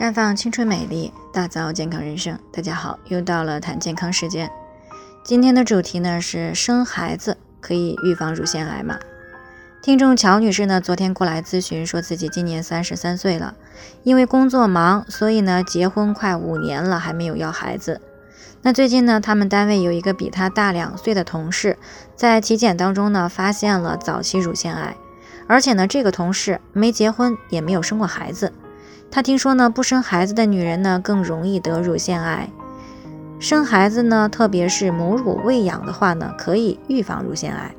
绽放青春美丽，打造健康人生。大家好，又到了谈健康时间。今天的主题呢是生孩子可以预防乳腺癌吗？听众乔女士呢昨天过来咨询，说自己今年三十三岁了，因为工作忙，所以呢结婚快五年了还没有要孩子。那最近呢，他们单位有一个比他大两岁的同事，在体检当中呢发现了早期乳腺癌，而且呢这个同事没结婚，也没有生过孩子。他听说呢，不生孩子的女人呢更容易得乳腺癌。生孩子呢，特别是母乳喂养的话呢，可以预防乳腺癌。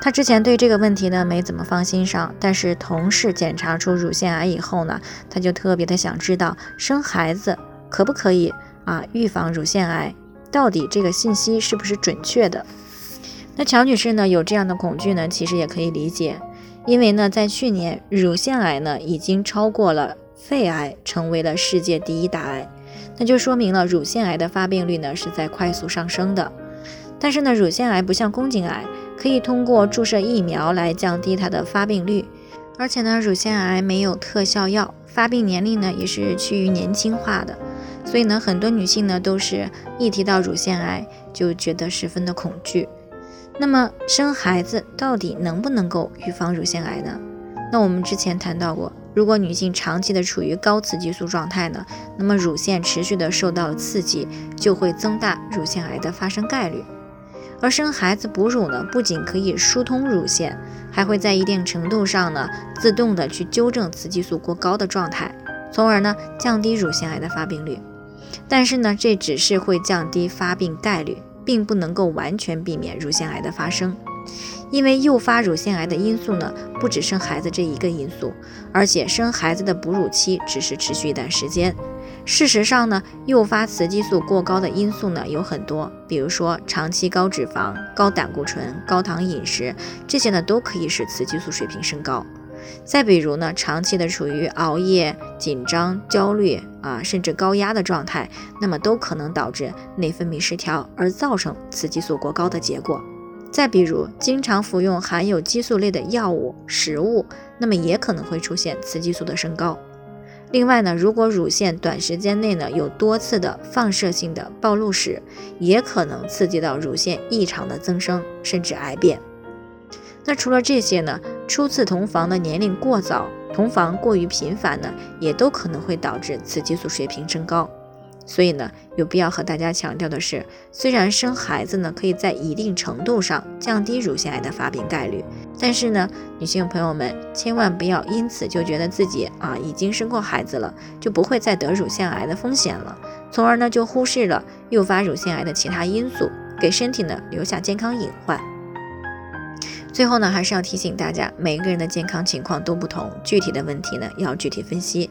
他之前对这个问题呢没怎么放心上，但是同事检查出乳腺癌以后呢，他就特别的想知道生孩子可不可以啊预防乳腺癌？到底这个信息是不是准确的？那乔女士呢有这样的恐惧呢，其实也可以理解，因为呢在去年乳腺癌呢已经超过了。肺癌成为了世界第一大癌，那就说明了乳腺癌的发病率呢是在快速上升的。但是呢，乳腺癌不像宫颈癌，可以通过注射疫苗来降低它的发病率，而且呢，乳腺癌没有特效药，发病年龄呢也是趋于年轻化的。所以呢，很多女性呢都是一提到乳腺癌就觉得十分的恐惧。那么生孩子到底能不能够预防乳腺癌呢？那我们之前谈到过。如果女性长期的处于高雌激素状态呢，那么乳腺持续的受到刺激，就会增大乳腺癌的发生概率。而生孩子哺乳呢，不仅可以疏通乳腺，还会在一定程度上呢，自动的去纠正雌激素过高的状态，从而呢降低乳腺癌的发病率。但是呢，这只是会降低发病概率，并不能够完全避免乳腺癌的发生。因为诱发乳腺癌的因素呢，不止生孩子这一个因素，而且生孩子的哺乳期只是持续一段时间。事实上呢，诱发雌激素过高的因素呢有很多，比如说长期高脂肪、高胆固醇、高糖饮食，这些呢都可以使雌激素水平升高。再比如呢，长期的处于熬夜、紧张、焦虑啊，甚至高压的状态，那么都可能导致内分泌失调，而造成雌激素过高的结果。再比如，经常服用含有激素类的药物、食物，那么也可能会出现雌激素的升高。另外呢，如果乳腺短时间内呢有多次的放射性的暴露史，也可能刺激到乳腺异常的增生，甚至癌变。那除了这些呢，初次同房的年龄过早，同房过于频繁呢，也都可能会导致雌激素水平升高。所以呢，有必要和大家强调的是，虽然生孩子呢可以在一定程度上降低乳腺癌的发病概率，但是呢，女性朋友们千万不要因此就觉得自己啊已经生过孩子了，就不会再得乳腺癌的风险了，从而呢就忽视了诱发乳腺癌的其他因素，给身体呢留下健康隐患。最后呢，还是要提醒大家，每个人的健康情况都不同，具体的问题呢要具体分析。